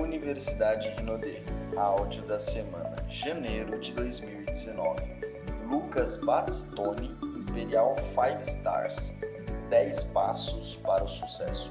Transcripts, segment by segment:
Universidade Rinodê. Áudio da semana, janeiro de 2019. Lucas Batistoni, Imperial 5 Stars. 10 passos para o sucesso.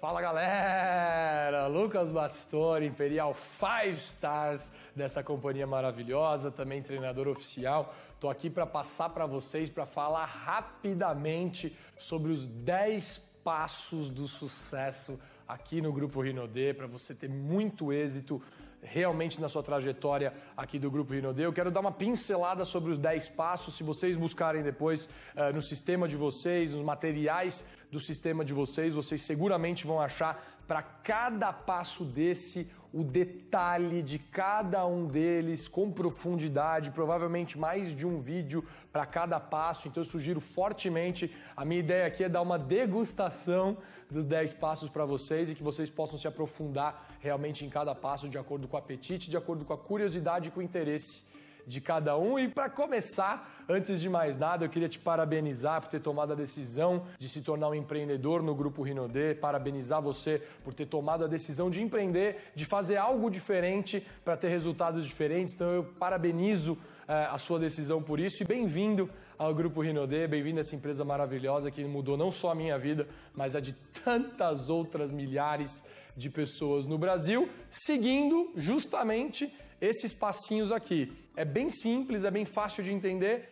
Fala galera! Lucas Batistoni, Imperial 5 Stars dessa companhia maravilhosa, também treinador oficial. Tô aqui para passar para vocês para falar rapidamente sobre os 10 passos do sucesso aqui no Grupo Rinodê, para você ter muito êxito realmente na sua trajetória aqui do Grupo Rinodê. Eu quero dar uma pincelada sobre os 10 passos. Se vocês buscarem depois uh, no sistema de vocês, nos materiais do sistema de vocês, vocês seguramente vão achar para cada passo desse o detalhe de cada um deles com profundidade, provavelmente mais de um vídeo para cada passo. Então eu sugiro fortemente. A minha ideia aqui é dar uma degustação dos 10 passos para vocês e que vocês possam se aprofundar realmente em cada passo de acordo com o apetite, de acordo com a curiosidade e com o interesse de cada um. E para começar, antes de mais nada, eu queria te parabenizar por ter tomado a decisão de se tornar um empreendedor no Grupo Rinodê, parabenizar você por ter tomado a decisão de empreender, de fazer algo diferente para ter resultados diferentes. Então eu parabenizo eh, a sua decisão por isso e bem-vindo ao Grupo Rinodê, bem-vindo a essa empresa maravilhosa que mudou não só a minha vida, mas a de tantas outras milhares de pessoas no Brasil, seguindo justamente esses passinhos aqui. É bem simples, é bem fácil de entender.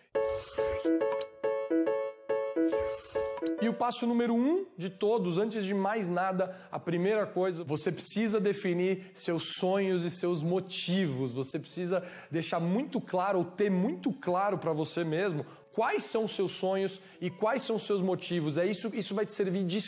E o passo número um de todos, antes de mais nada, a primeira coisa, você precisa definir seus sonhos e seus motivos. Você precisa deixar muito claro, ou ter muito claro para você mesmo, quais são os seus sonhos e quais são os seus motivos. É isso, isso vai te servir de.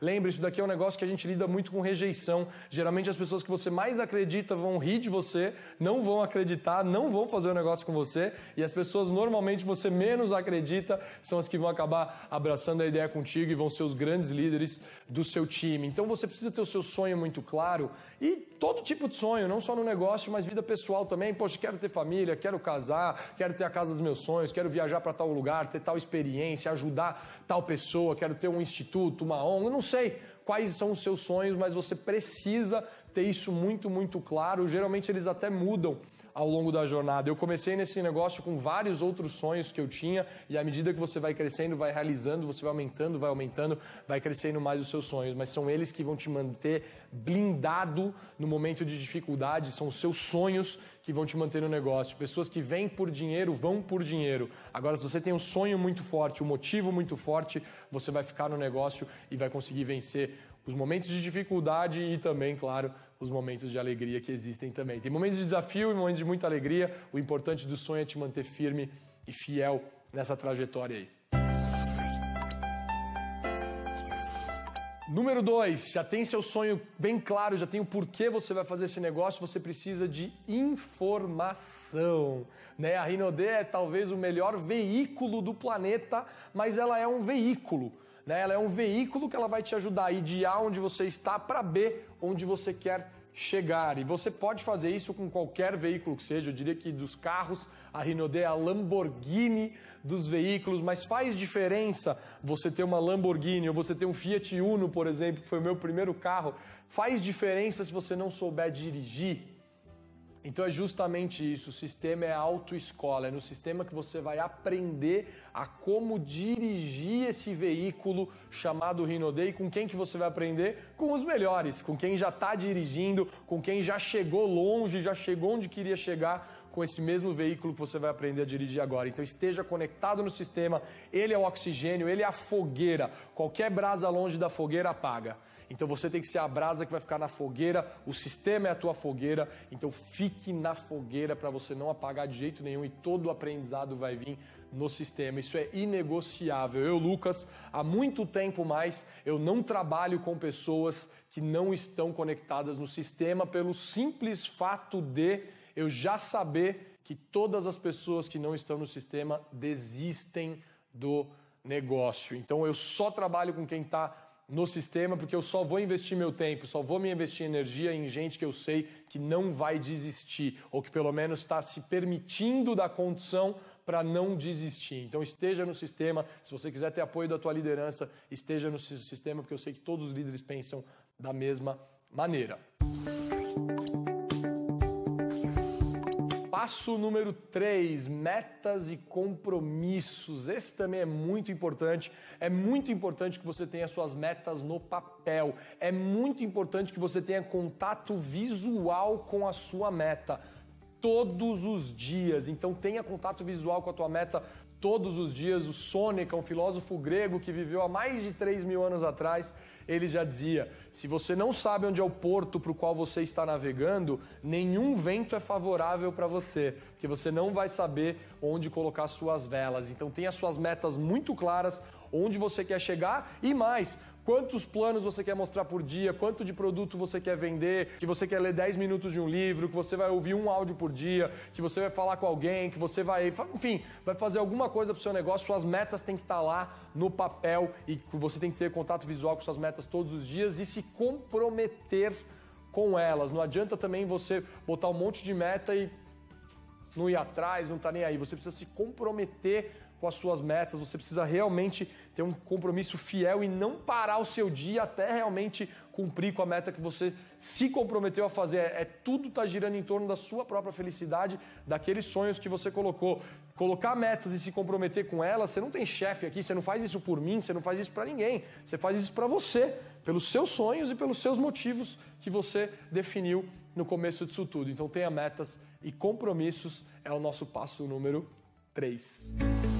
Lembre, isso daqui é um negócio que a gente lida muito com rejeição. Geralmente as pessoas que você mais acredita vão rir de você, não vão acreditar, não vão fazer o um negócio com você, e as pessoas normalmente você menos acredita são as que vão acabar abraçando a ideia contigo e vão ser os grandes líderes do seu time. Então você precisa ter o seu sonho muito claro e todo tipo de sonho, não só no negócio, mas vida pessoal também. Poxa, quero ter família, quero casar, quero ter a casa dos meus sonhos, quero viajar para tal lugar, ter tal experiência, ajudar tal pessoa, quero ter um instituto, uma ONG, não sei quais são os seus sonhos, mas você precisa ter isso muito, muito claro. Geralmente eles até mudam ao longo da jornada. Eu comecei nesse negócio com vários outros sonhos que eu tinha, e à medida que você vai crescendo, vai realizando, você vai aumentando, vai aumentando, vai crescendo mais os seus sonhos. Mas são eles que vão te manter blindado no momento de dificuldade, são os seus sonhos que vão te manter no negócio. Pessoas que vêm por dinheiro vão por dinheiro. Agora, se você tem um sonho muito forte, um motivo muito forte, você vai ficar no negócio e vai conseguir vencer os momentos de dificuldade e também, claro, os momentos de alegria que existem também. Tem momentos de desafio e momentos de muita alegria. O importante do sonho é te manter firme e fiel nessa trajetória aí. Número dois, já tem seu sonho bem claro, já tem o porquê você vai fazer esse negócio, você precisa de informação. Né? A Rinode é talvez o melhor veículo do planeta, mas ela é um veículo. Né? Ela é um veículo que ela vai te ajudar a ir de A onde você está para B onde você quer chegar. E você pode fazer isso com qualquer veículo que seja. Eu diria que dos carros, a Renault é a Lamborghini dos veículos, mas faz diferença você ter uma Lamborghini ou você ter um Fiat Uno, por exemplo, que foi o meu primeiro carro. Faz diferença se você não souber dirigir. Então é justamente isso, o sistema é autoescola, é no sistema que você vai aprender a como dirigir esse veículo chamado Rinodei, com quem que você vai aprender? Com os melhores, com quem já está dirigindo, com quem já chegou longe, já chegou onde queria chegar com esse mesmo veículo que você vai aprender a dirigir agora. Então esteja conectado no sistema, ele é o oxigênio, ele é a fogueira, qualquer brasa longe da fogueira apaga. Então você tem que ser a brasa que vai ficar na fogueira, o sistema é a tua fogueira, então fique na fogueira para você não apagar de jeito nenhum e todo o aprendizado vai vir no sistema. Isso é inegociável. Eu, Lucas, há muito tempo mais, eu não trabalho com pessoas que não estão conectadas no sistema pelo simples fato de eu já saber que todas as pessoas que não estão no sistema desistem do negócio. Então eu só trabalho com quem está no sistema, porque eu só vou investir meu tempo, só vou me investir energia em gente que eu sei que não vai desistir, ou que pelo menos está se permitindo da condição para não desistir. Então esteja no sistema, se você quiser ter apoio da tua liderança, esteja no sistema, porque eu sei que todos os líderes pensam da mesma maneira. Passo número 3, metas e compromissos. Esse também é muito importante. É muito importante que você tenha suas metas no papel. É muito importante que você tenha contato visual com a sua meta todos os dias. Então tenha contato visual com a tua meta todos os dias. O Sônica, um filósofo grego que viveu há mais de 3 mil anos atrás, ele já dizia: se você não sabe onde é o porto para o qual você está navegando, nenhum vento é favorável para você, porque você não vai saber onde colocar suas velas. Então tenha suas metas muito claras, onde você quer chegar e mais quantos planos você quer mostrar por dia, quanto de produto você quer vender, que você quer ler 10 minutos de um livro, que você vai ouvir um áudio por dia, que você vai falar com alguém, que você vai, enfim, vai fazer alguma coisa para o seu negócio, suas metas têm que estar tá lá no papel e você tem que ter contato visual com suas metas todos os dias e se comprometer com elas. Não adianta também você botar um monte de meta e não ir atrás, não tá nem aí. Você precisa se comprometer com as suas metas, você precisa realmente ter um compromisso fiel e não parar o seu dia até realmente cumprir com a meta que você se comprometeu a fazer. É, é tudo está girando em torno da sua própria felicidade, daqueles sonhos que você colocou. Colocar metas e se comprometer com elas, você não tem chefe aqui, você não faz isso por mim, você não faz isso para ninguém. Você faz isso para você, pelos seus sonhos e pelos seus motivos que você definiu no começo disso tudo. Então tenha metas e compromissos é o nosso passo número 3.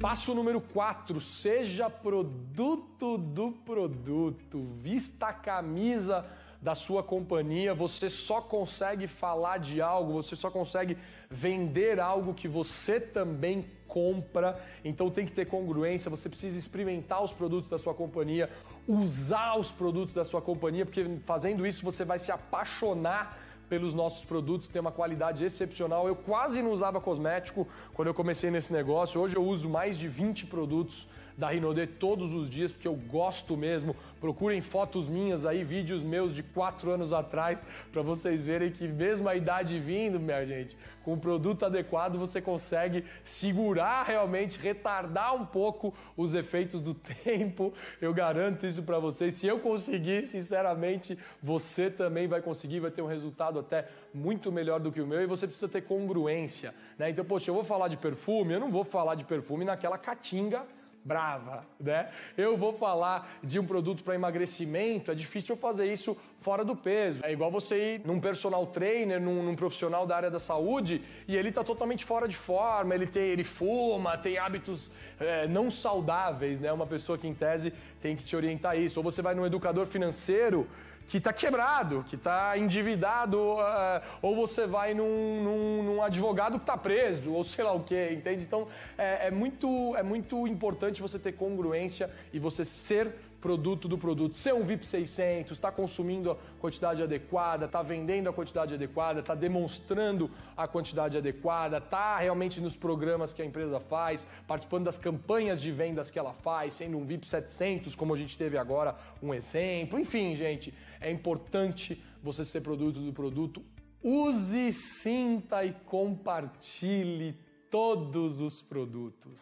Passo número 4, seja produto do produto. Vista a camisa da sua companhia, você só consegue falar de algo, você só consegue vender algo que você também compra. Então tem que ter congruência, você precisa experimentar os produtos da sua companhia, usar os produtos da sua companhia, porque fazendo isso você vai se apaixonar pelos nossos produtos, tem uma qualidade excepcional. Eu quase não usava cosmético quando eu comecei nesse negócio. Hoje eu uso mais de 20 produtos da Rinode todos os dias, porque eu gosto mesmo. Procurem fotos minhas aí, vídeos meus de quatro anos atrás, para vocês verem que mesmo a idade vindo, minha gente, com o produto adequado você consegue segurar realmente, retardar um pouco os efeitos do tempo. Eu garanto isso para vocês. Se eu conseguir, sinceramente, você também vai conseguir, vai ter um resultado até muito melhor do que o meu e você precisa ter congruência. Né? Então, poxa, eu vou falar de perfume, eu não vou falar de perfume naquela catinga brava, né? Eu vou falar de um produto para emagrecimento, é difícil eu fazer isso fora do peso. É igual você ir num personal trainer, num, num profissional da área da saúde e ele está totalmente fora de forma, ele tem, ele fuma, tem hábitos é, não saudáveis, né? Uma pessoa que em tese tem que te orientar isso. Ou você vai num educador financeiro que está quebrado, que está endividado, uh, ou você vai num, num, num advogado que está preso, ou sei lá o que, entende? Então é, é, muito, é muito importante você ter congruência e você ser produto do produto. Ser um VIP 600, está consumindo a quantidade adequada, está vendendo a quantidade adequada, está demonstrando a quantidade adequada, está realmente nos programas que a empresa faz, participando das campanhas de vendas que ela faz, sendo um VIP 700, como a gente teve agora um exemplo. Enfim, gente, é importante você ser produto do produto. Use, sinta e compartilhe todos os produtos.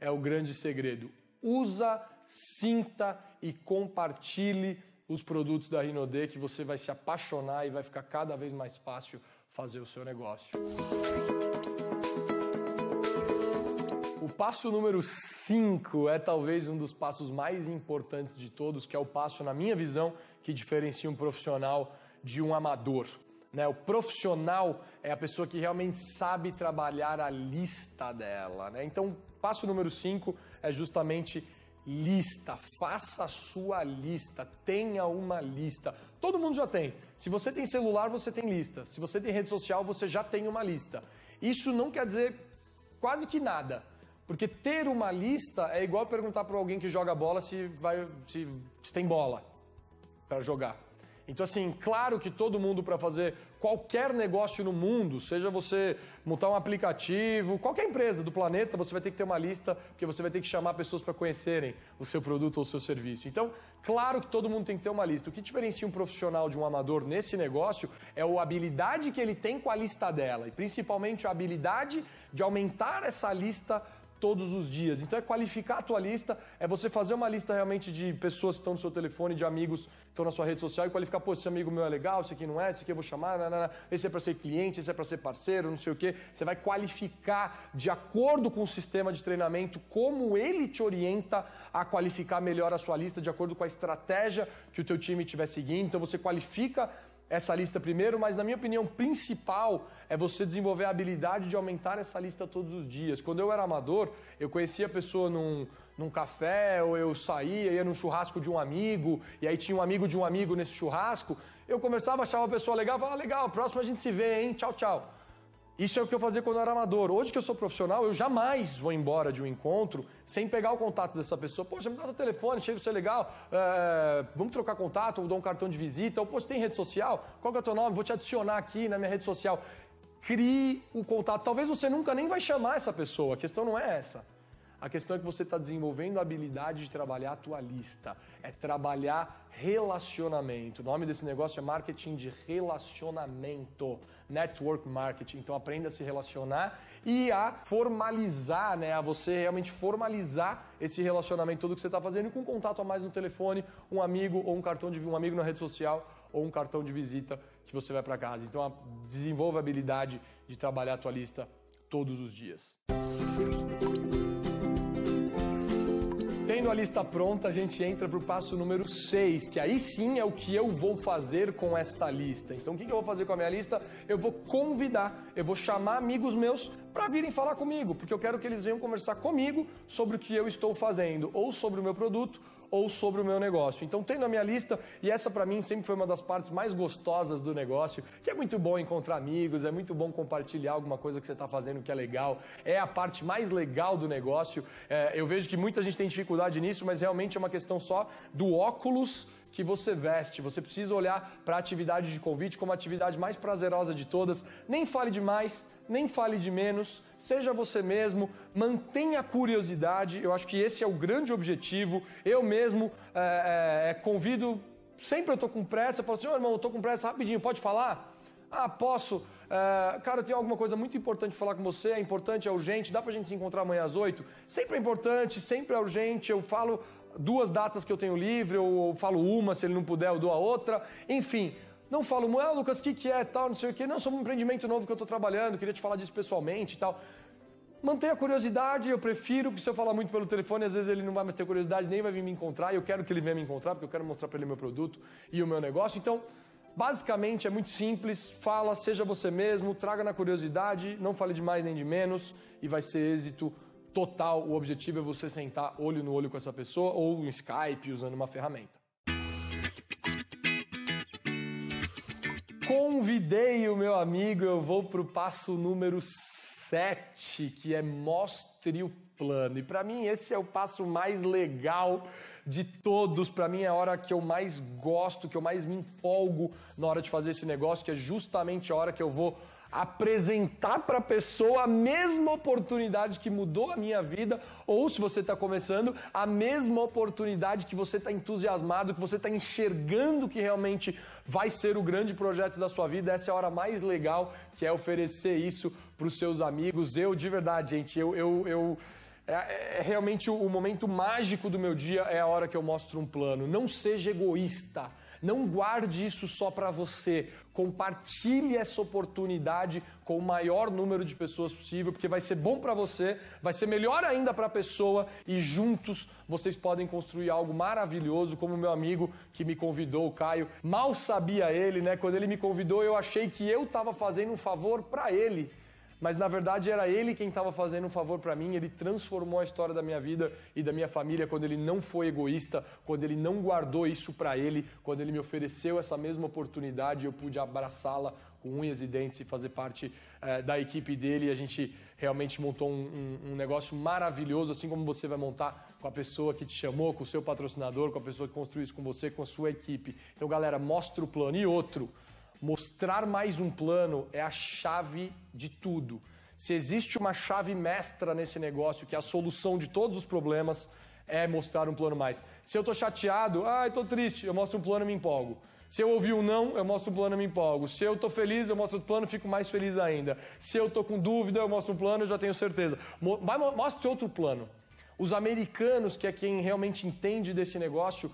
É o grande segredo. Usa sinta e compartilhe os produtos da Rinode que você vai se apaixonar e vai ficar cada vez mais fácil fazer o seu negócio. O passo número 5 é talvez um dos passos mais importantes de todos, que é o passo, na minha visão, que diferencia um profissional de um amador. Né? O profissional é a pessoa que realmente sabe trabalhar a lista dela. Né? Então, passo número 5 é justamente lista, faça a sua lista, tenha uma lista. Todo mundo já tem. Se você tem celular, você tem lista. Se você tem rede social, você já tem uma lista. Isso não quer dizer quase que nada. Porque ter uma lista é igual perguntar para alguém que joga bola se, vai, se, se tem bola para jogar. Então, assim, claro que todo mundo para fazer qualquer negócio no mundo, seja você montar um aplicativo, qualquer empresa do planeta, você vai ter que ter uma lista, porque você vai ter que chamar pessoas para conhecerem o seu produto ou o seu serviço. Então, claro que todo mundo tem que ter uma lista. O que diferencia um profissional de um amador nesse negócio é a habilidade que ele tem com a lista dela, e principalmente a habilidade de aumentar essa lista todos os dias. Então é qualificar a tua lista, é você fazer uma lista realmente de pessoas que estão no seu telefone, de amigos que estão na sua rede social e qualificar, pô, esse amigo meu é legal, esse aqui não é, esse aqui eu vou chamar, nanana, esse é para ser cliente, esse é para ser parceiro, não sei o quê. Você vai qualificar de acordo com o sistema de treinamento como ele te orienta a qualificar melhor a sua lista de acordo com a estratégia que o teu time estiver seguindo. Então você qualifica essa lista primeiro, mas na minha opinião principal é você desenvolver a habilidade de aumentar essa lista todos os dias. Quando eu era amador, eu conhecia a pessoa num, num café, ou eu saía, ia num churrasco de um amigo, e aí tinha um amigo de um amigo nesse churrasco, eu conversava, achava a pessoa legal, falava, ah, legal, próximo a gente se vê, hein, tchau, tchau. Isso é o que eu fazia quando eu era amador. Hoje que eu sou profissional, eu jamais vou embora de um encontro sem pegar o contato dessa pessoa. Poxa, me dá o telefone, achei você legal, é, vamos trocar contato, ou dou um cartão de visita, ou, poxa, tem rede social? Qual que é o teu nome? Vou te adicionar aqui na minha rede social. Crie o contato. Talvez você nunca nem vai chamar essa pessoa, a questão não é essa. A questão é que você está desenvolvendo a habilidade de trabalhar a tua lista. É trabalhar relacionamento. O nome desse negócio é marketing de relacionamento. Network marketing. Então aprenda a se relacionar e a formalizar, né? A você realmente formalizar esse relacionamento todo que você está fazendo com um contato a mais no telefone, um amigo ou um cartão de um amigo na rede social ou um cartão de visita que você vai para casa. Então desenvolva a habilidade de trabalhar a tua lista todos os dias. Tendo a lista pronta, a gente entra para o passo número 6, que aí sim é o que eu vou fazer com esta lista. Então, o que eu vou fazer com a minha lista? Eu vou convidar, eu vou chamar amigos meus para virem falar comigo, porque eu quero que eles venham conversar comigo sobre o que eu estou fazendo, ou sobre o meu produto, ou sobre o meu negócio. Então, tendo a minha lista, e essa para mim sempre foi uma das partes mais gostosas do negócio, que é muito bom encontrar amigos, é muito bom compartilhar alguma coisa que você está fazendo que é legal, é a parte mais legal do negócio. É, eu vejo que muita gente tem dificuldade nisso, mas realmente é uma questão só do óculos que você veste. Você precisa olhar para a atividade de convite como a atividade mais prazerosa de todas. Nem fale demais, nem fale de menos, seja você mesmo, mantenha a curiosidade. Eu acho que esse é o grande objetivo. Eu mesmo é, é, convido, sempre eu estou com pressa, eu falo assim, oh, irmão, eu estou com pressa, rapidinho, pode falar? Ah, posso. É, cara, eu tenho alguma coisa muito importante falar com você, é importante, é urgente, dá pra gente se encontrar amanhã às oito? Sempre é importante, sempre é urgente, eu falo duas datas que eu tenho livre, ou falo uma, se ele não puder, eu dou a outra. Enfim, não falo, ah, Lucas, o que, que é, tal, não sei o que. Não, sou um empreendimento novo que eu estou trabalhando, queria te falar disso pessoalmente e tal. Mantenha a curiosidade, eu prefiro, porque se eu falar muito pelo telefone, às vezes ele não vai mais ter curiosidade, nem vai vir me encontrar, e eu quero que ele venha me encontrar, porque eu quero mostrar para ele meu produto e o meu negócio. Então, basicamente é muito simples, fala, seja você mesmo, traga na curiosidade, não fale de mais nem de menos, e vai ser êxito total. O objetivo é você sentar olho no olho com essa pessoa ou no Skype usando uma ferramenta. Convidei o meu amigo, eu vou para o passo número 7, que é mostre o plano. E para mim esse é o passo mais legal de todos. Para mim é a hora que eu mais gosto, que eu mais me empolgo na hora de fazer esse negócio, que é justamente a hora que eu vou apresentar para a pessoa a mesma oportunidade que mudou a minha vida, ou se você está começando, a mesma oportunidade que você está entusiasmado, que você está enxergando que realmente vai ser o grande projeto da sua vida. Essa é a hora mais legal, que é oferecer isso para os seus amigos. Eu, de verdade, gente, eu, eu, eu é, é, realmente o, o momento mágico do meu dia é a hora que eu mostro um plano. Não seja egoísta. Não guarde isso só para você. Compartilhe essa oportunidade com o maior número de pessoas possível, porque vai ser bom para você, vai ser melhor ainda para a pessoa e juntos vocês podem construir algo maravilhoso, como o meu amigo que me convidou, o Caio. Mal sabia ele, né? Quando ele me convidou, eu achei que eu estava fazendo um favor para ele mas na verdade era ele quem estava fazendo um favor para mim, ele transformou a história da minha vida e da minha família quando ele não foi egoísta, quando ele não guardou isso para ele, quando ele me ofereceu essa mesma oportunidade, eu pude abraçá-la com unhas e dentes e fazer parte eh, da equipe dele e a gente realmente montou um, um, um, negócio maravilhoso, assim como você vai montar com a pessoa que te chamou, com o seu patrocinador, com a pessoa que construiu isso com você, com a sua equipe. Então, galera, mostra o plano. E outro, mostrar mais um plano é a chave de tudo. Se existe uma chave mestra nesse negócio, que é a solução de todos os problemas, é mostrar um plano mais. Se eu estou chateado, ah, estou triste, eu mostro um plano e me empolgo. Se eu ouvir um não, eu mostro um plano e me empolgo. Se eu estou feliz, eu mostro o plano e fico mais feliz ainda. Se eu estou com dúvida, eu mostro um plano e já tenho certeza. Mostre outro plano. Os americanos, que é quem realmente entende desse negócio,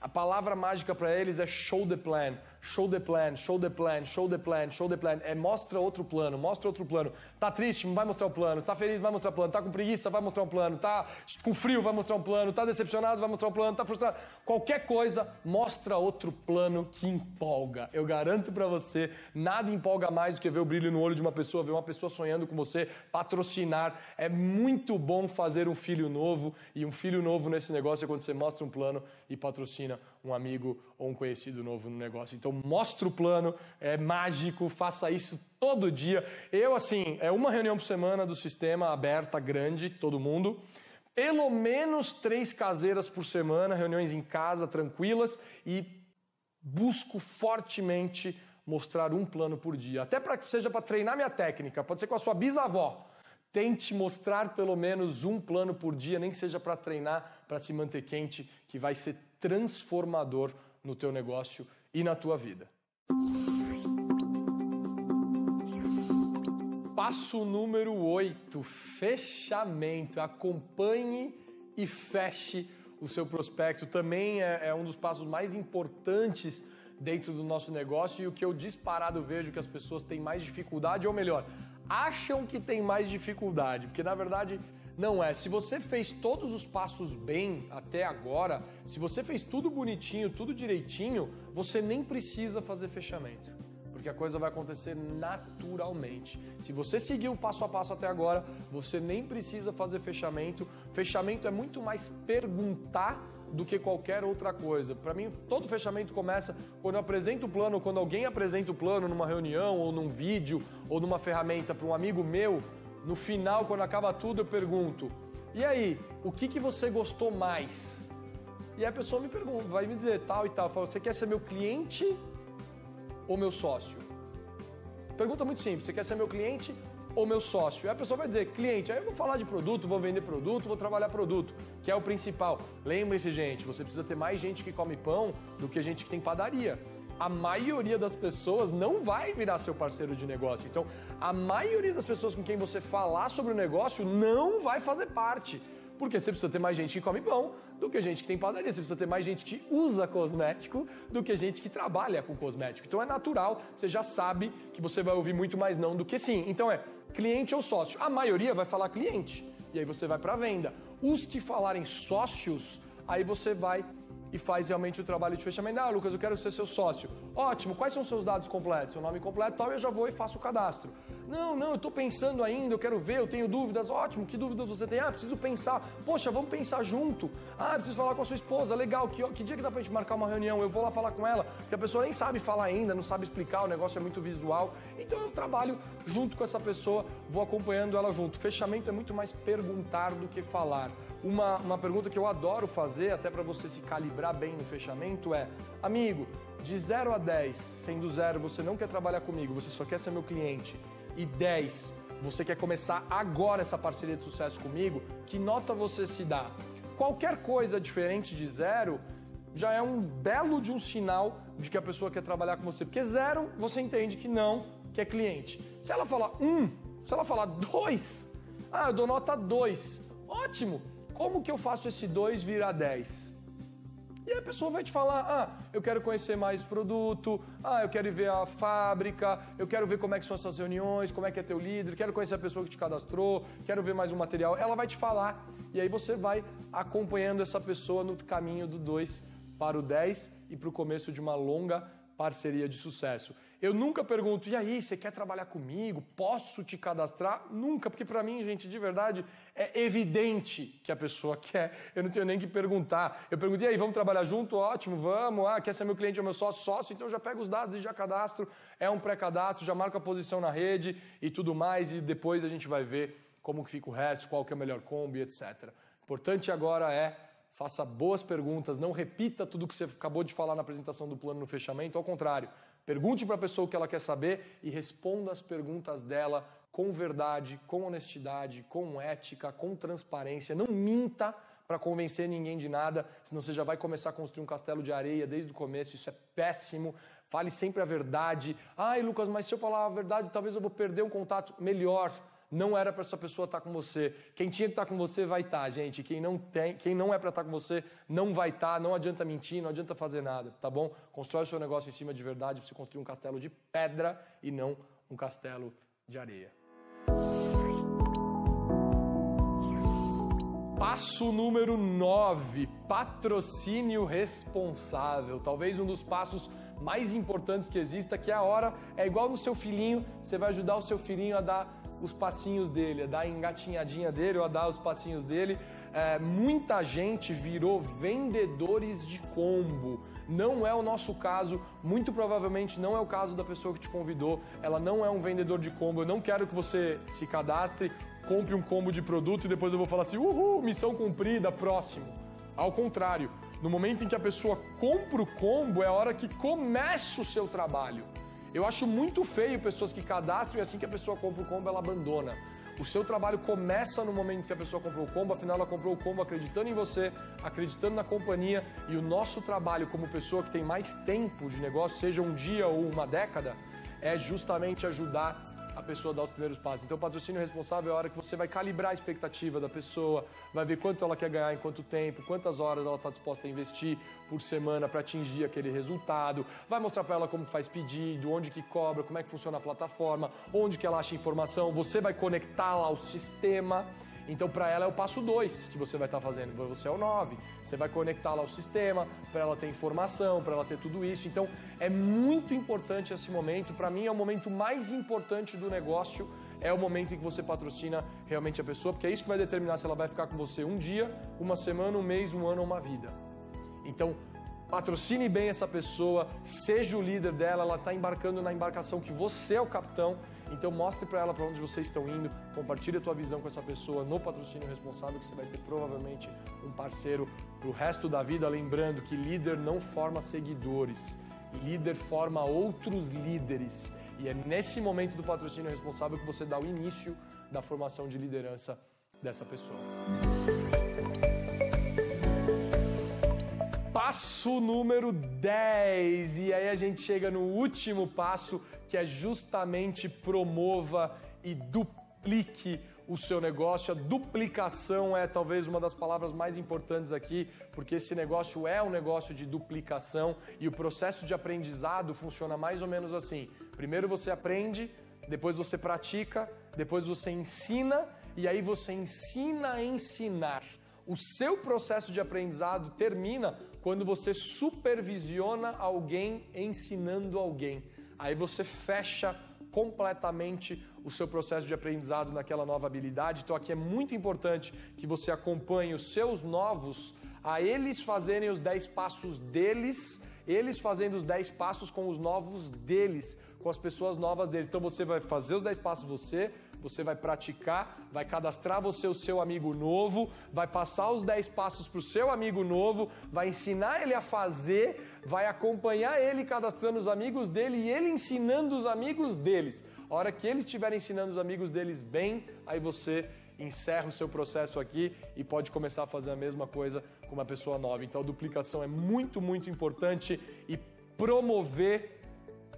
a palavra mágica para eles é show the plan. Show the plan, show the plan, show the plan, show the plan. É mostra outro plano, mostra outro plano. Tá triste, vai mostrar o plano. Tá feliz, vai mostrar o plano. Tá com preguiça, vai mostrar um plano. Tá com frio, vai mostrar um plano. Tá decepcionado, vai mostrar um plano. Tá frustrado. Qualquer coisa, mostra outro plano que empolga. Eu garanto para você, nada empolga mais do que ver o brilho no olho de uma pessoa, ver uma pessoa sonhando com você, patrocinar. É muito bom fazer um filho novo e um filho novo nesse negócio é quando você mostra um plano e patrocina um amigo ou um conhecido novo no negócio. Então mostra o plano, é mágico, faça isso todo dia. Eu, assim, é uma reunião por semana do sistema aberta, grande, todo mundo. Pelo menos três caseiras por semana, reuniões em casa, tranquilas, e busco fortemente mostrar um plano por dia. Até para que seja para treinar minha técnica, pode ser com a sua bisavó. Tente mostrar pelo menos um plano por dia, nem que seja para treinar, para se manter quente, que vai ser transformador no teu negócio e na tua vida. Passo número 8, fechamento. Acompanhe e feche o seu prospecto. Também é, é, um dos passos mais importantes dentro do nosso negócio e o que eu disparado vejo que as pessoas têm mais dificuldade, ou melhor, acham que tem mais dificuldade, porque na verdade não é. Se você fez todos os passos bem até agora, se você fez tudo bonitinho, tudo direitinho, você nem precisa fazer fechamento. Porque a coisa vai acontecer naturalmente. Se você seguiu passo a passo até agora, você nem precisa fazer fechamento. Fechamento é muito mais perguntar do que qualquer outra coisa. Para mim, todo fechamento começa quando eu apresento o plano, quando alguém apresenta o plano numa reunião, ou num vídeo, ou numa ferramenta para um amigo meu no final, quando acaba tudo, eu pergunto: e aí, o que, que você gostou mais? E a pessoa me pergunta, vai me dizer tal e tal. Eu falo, você quer ser meu cliente ou meu sócio? Pergunta muito simples: você quer ser meu cliente ou meu sócio? E a pessoa vai dizer cliente. Aí eu vou falar de produto, vou vender produto, vou trabalhar produto, que é o principal. Lembre-se, gente, você precisa ter mais gente que come pão do que gente que tem padaria a maioria das pessoas não vai virar seu parceiro de negócio. Então, a maioria das pessoas com quem você falar sobre o negócio não vai fazer parte. Porque você precisa ter mais gente que come pão do que gente que tem padaria. Você precisa ter mais gente que usa cosmético do que gente que trabalha com cosmético. Então é natural, você já sabe que você vai ouvir muito mais não do que sim. Então é cliente ou sócio. A maioria vai falar cliente. E aí você vai para a venda. Os que falarem sócios, aí você vai e faz realmente o trabalho de fechamento. Ah, Lucas, eu quero ser seu sócio. Ótimo, quais são os seus dados completos? Seu nome completo tal, eu já vou e faço o cadastro. Não, não, eu estou pensando ainda, eu quero ver, eu tenho dúvidas. Ótimo, que dúvidas você tem? Ah, preciso pensar. Poxa, vamos pensar junto. Ah, preciso falar com a sua esposa. Legal, que, que dia que dá pra gente marcar uma reunião? Eu vou lá falar com ela, porque a pessoa nem sabe falar ainda, não sabe explicar, o negócio é muito visual. Então eu trabalho junto com essa pessoa, vou acompanhando ela junto. Fechamento é muito mais perguntar do que falar. Uma, uma pergunta que eu adoro fazer, até para você se calibrar bem no fechamento, é: amigo, de 0 a 10, sendo 0 você não quer trabalhar comigo, você só quer ser meu cliente, e 10 você quer começar agora essa parceria de sucesso comigo, que nota você se dá? Qualquer coisa diferente de zero já é um belo de um sinal de que a pessoa quer trabalhar com você. Porque zero, você entende que não, que é cliente. Se ela falar um, se ela falar dois, ah, eu dou nota dois, ótimo como que eu faço esse 2 virar 10? E a pessoa vai te falar: ah, eu quero conhecer mais produto, ah, eu quero ver a fábrica, eu quero ver como é que são essas reuniões, como é que é teu líder, quero conhecer a pessoa que te cadastrou, quero ver mais um material. Ela vai te falar e aí você vai acompanhando essa pessoa no caminho do 2 para o 10 e para o começo de uma longa parceria de sucesso. Eu nunca pergunto, e aí, você quer trabalhar comigo? Posso te cadastrar? Nunca, porque para mim, gente, de verdade, é evidente que a pessoa quer. Eu não tenho nem que perguntar. Eu pergunto, e aí, vamos trabalhar junto? Ótimo, vamos. Ah, quer ser meu cliente ou meu sócio? Sócio, então já pego os dados e já cadastro. É um pré-cadastro, já marco a posição na rede e tudo mais, e depois a gente vai ver como que fica o resto, qual que é o melhor combo, etc. Importante agora é faça boas perguntas, não repita tudo que você acabou de falar na apresentação do plano no fechamento, ao contrário, pergunte para a pessoa o que ela quer saber e responda as perguntas dela com verdade, com honestidade, com ética, com transparência. Não minta para convencer ninguém de nada, senão você já vai começar a construir um castelo de areia desde o começo, isso é péssimo. Fale sempre a verdade. Ai, Lucas, mas se eu falar a verdade, talvez eu vou perder um contato. Melhor, não era para essa pessoa estar tá com você. Quem tinha que estar tá com você vai estar, tá, gente. Quem não tem, quem não é para estar com você não vai estar. Não adianta mentir, não adianta fazer nada, tá bom? Constrói o seu negócio em cima de verdade, você construir um castelo de pedra e não um castelo de areia. Passo número 9, patrocínio responsável. Talvez um dos passos mais importantes que exista, que é a hora, é igual no seu filhinho, você vai ajudar o seu filhinho a dar os passinhos dele, a dar a engatinhadinha dele ou a dar os passinhos dele. É, muita gente virou vendedores de combo. Não é o nosso caso, muito provavelmente não é o caso da pessoa que te convidou. Ela não é um vendedor de combo. Eu não quero que você se cadastre, compre um combo de produto e depois eu vou falar assim: uhul, missão cumprida, próximo. Ao contrário, no momento em que a pessoa compra o combo, é a hora que começa o seu trabalho. Eu acho muito feio pessoas que cadastram e assim que a pessoa compra o combo, ela abandona. O seu trabalho começa no momento que a pessoa comprou o combo, afinal ela comprou o combo acreditando em você, acreditando na companhia e o nosso trabalho como pessoa que tem mais tempo de negócio, seja um dia ou uma década, é justamente ajudar a pessoa dar os primeiros passos. Então, o patrocínio responsável é a hora que você vai calibrar a expectativa da pessoa, vai ver quanto ela quer ganhar em quanto tempo, quantas horas ela está disposta a investir por semana para atingir aquele resultado, vai mostrar para ela como faz pedido, onde que cobra, como é que funciona a plataforma, onde que ela acha informação, você vai conectá-la ao sistema. Então, para ela é o passo 2 que você vai estar tá fazendo. Você é o 9. Você vai conectá-la ao sistema, para ela ter informação, para ela ter tudo isso. Então, é muito importante esse momento. Para mim, é o momento mais importante do negócio. É o momento em que você patrocina realmente a pessoa, porque é isso que vai determinar se ela vai ficar com você um dia, uma semana, um mês, um ano ou uma vida. Então, patrocine bem essa pessoa, seja o líder dela, ela está embarcando na embarcação que você é o capitão então mostre para ela para onde vocês estão indo, compartilhe a tua visão com essa pessoa no patrocínio responsável que você vai ter provavelmente um parceiro para o resto da vida, lembrando que líder não forma seguidores, líder forma outros líderes. E é nesse momento do patrocínio responsável que você dá o início da formação de liderança dessa pessoa. Passo número 10. E aí a gente chega no último passo, que é justamente promova e duplique o seu negócio. A duplicação é talvez uma das palavras mais importantes aqui, porque esse negócio é um negócio de duplicação e o processo de aprendizado funciona mais ou menos assim. Primeiro você aprende, depois você pratica, depois você ensina e aí você ensina a ensinar. O seu processo de aprendizado termina quando você supervisiona alguém ensinando alguém. Aí você fecha completamente o seu processo de aprendizado naquela nova habilidade. Então aqui é muito importante que você acompanhe os seus novos a eles fazerem os 10 passos deles, eles fazendo os 10 passos com os novos deles, com as pessoas novas deles. Então você vai fazer os 10 passos você, você vai praticar, vai cadastrar você o seu amigo novo, vai passar os 10 passos para o seu amigo novo, vai ensinar ele a fazer, vai acompanhar ele cadastrando os amigos dele e ele ensinando os amigos deles. A hora que eles estiverem ensinando os amigos deles bem, aí você encerra o seu processo aqui e pode começar a fazer a mesma coisa com uma pessoa nova. Então a duplicação é muito, muito importante e promover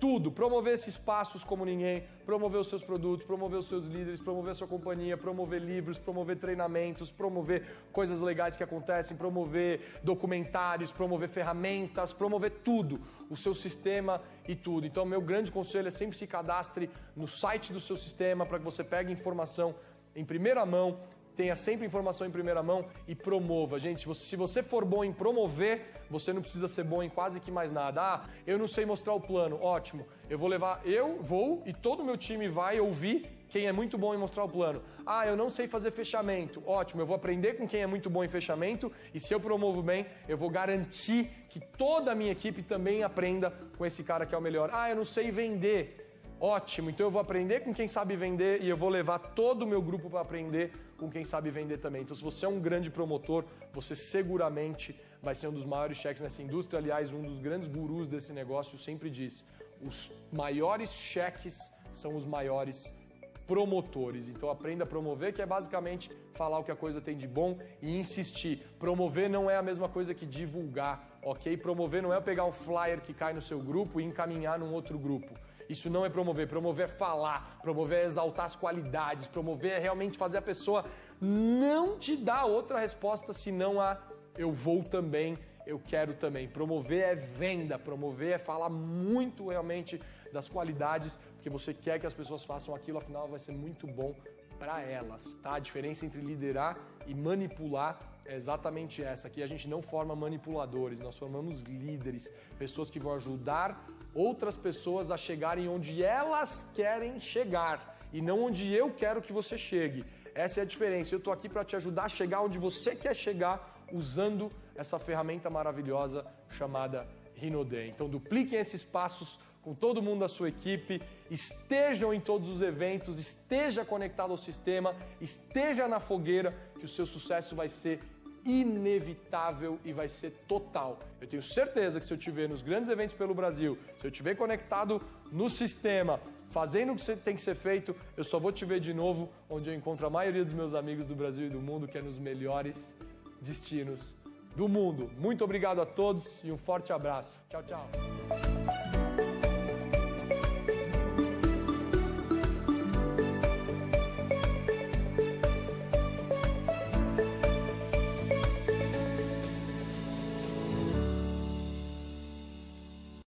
tudo, promover esses passos como ninguém, promover os seus produtos, promover os seus líderes, promover a sua companhia, promover livros, promover treinamentos, promover coisas legais que acontecem, promover documentários, promover ferramentas, promover tudo, o seu sistema e tudo. Então, meu grande conselho é sempre se cadastre no site do seu sistema para que você pegue informação em primeira mão tenha sempre informação em primeira mão e promova. Gente, se você for bom em promover, você não precisa ser bom em quase que mais nada. Ah, eu não sei mostrar o plano. Ótimo. Eu vou levar, eu vou e todo o meu time vai ouvir quem é muito bom em mostrar o plano. Ah, eu não sei fazer fechamento. Ótimo, eu vou aprender com quem é muito bom em fechamento e se eu promovo bem, eu vou garantir que toda a minha equipe também aprenda com esse cara que é o melhor. Ah, eu não sei vender. Ótimo, então eu vou aprender com quem sabe vender e eu vou levar todo o meu grupo para aprender com quem sabe vender também. Então, se você é um grande promotor, você seguramente vai ser um dos maiores cheques nessa indústria. Aliás, um dos grandes gurus desse negócio sempre disse: os maiores cheques são os maiores promotores. Então aprenda a promover, que é basicamente falar o que a coisa tem de bom e insistir. Promover não é a mesma coisa que divulgar, ok? Promover não é pegar um flyer que cai no seu grupo e encaminhar num outro grupo. Isso não é promover. Promover é falar, promover é exaltar as qualidades, promover é realmente fazer a pessoa não te dar outra resposta senão a eu vou também, eu quero também. Promover é venda, promover é falar muito realmente das qualidades, porque você quer que as pessoas façam aquilo, afinal vai ser muito bom para elas, tá? A diferença entre liderar e manipular é exatamente essa. Aqui a gente não forma manipuladores, nós formamos líderes, pessoas que vão ajudar outras pessoas a chegarem onde elas querem chegar e não onde eu quero que você chegue. Essa é a diferença. Eu estou aqui para te ajudar a chegar onde você quer chegar usando essa ferramenta maravilhosa chamada Rinode. Então dupliquem esses passos com todo mundo da sua equipe, estejam em todos os eventos, esteja conectado ao sistema, esteja na fogueira, que o seu sucesso vai ser inevitável e vai ser total. Eu tenho certeza que se eu estiver nos grandes eventos pelo Brasil, se eu estiver conectado no sistema, fazendo o que tem que ser feito, eu só vou te ver de novo onde eu encontro a maioria dos meus amigos do Brasil e do mundo, que é nos melhores destinos do mundo. Muito obrigado a todos e um forte abraço. Tchau, tchau.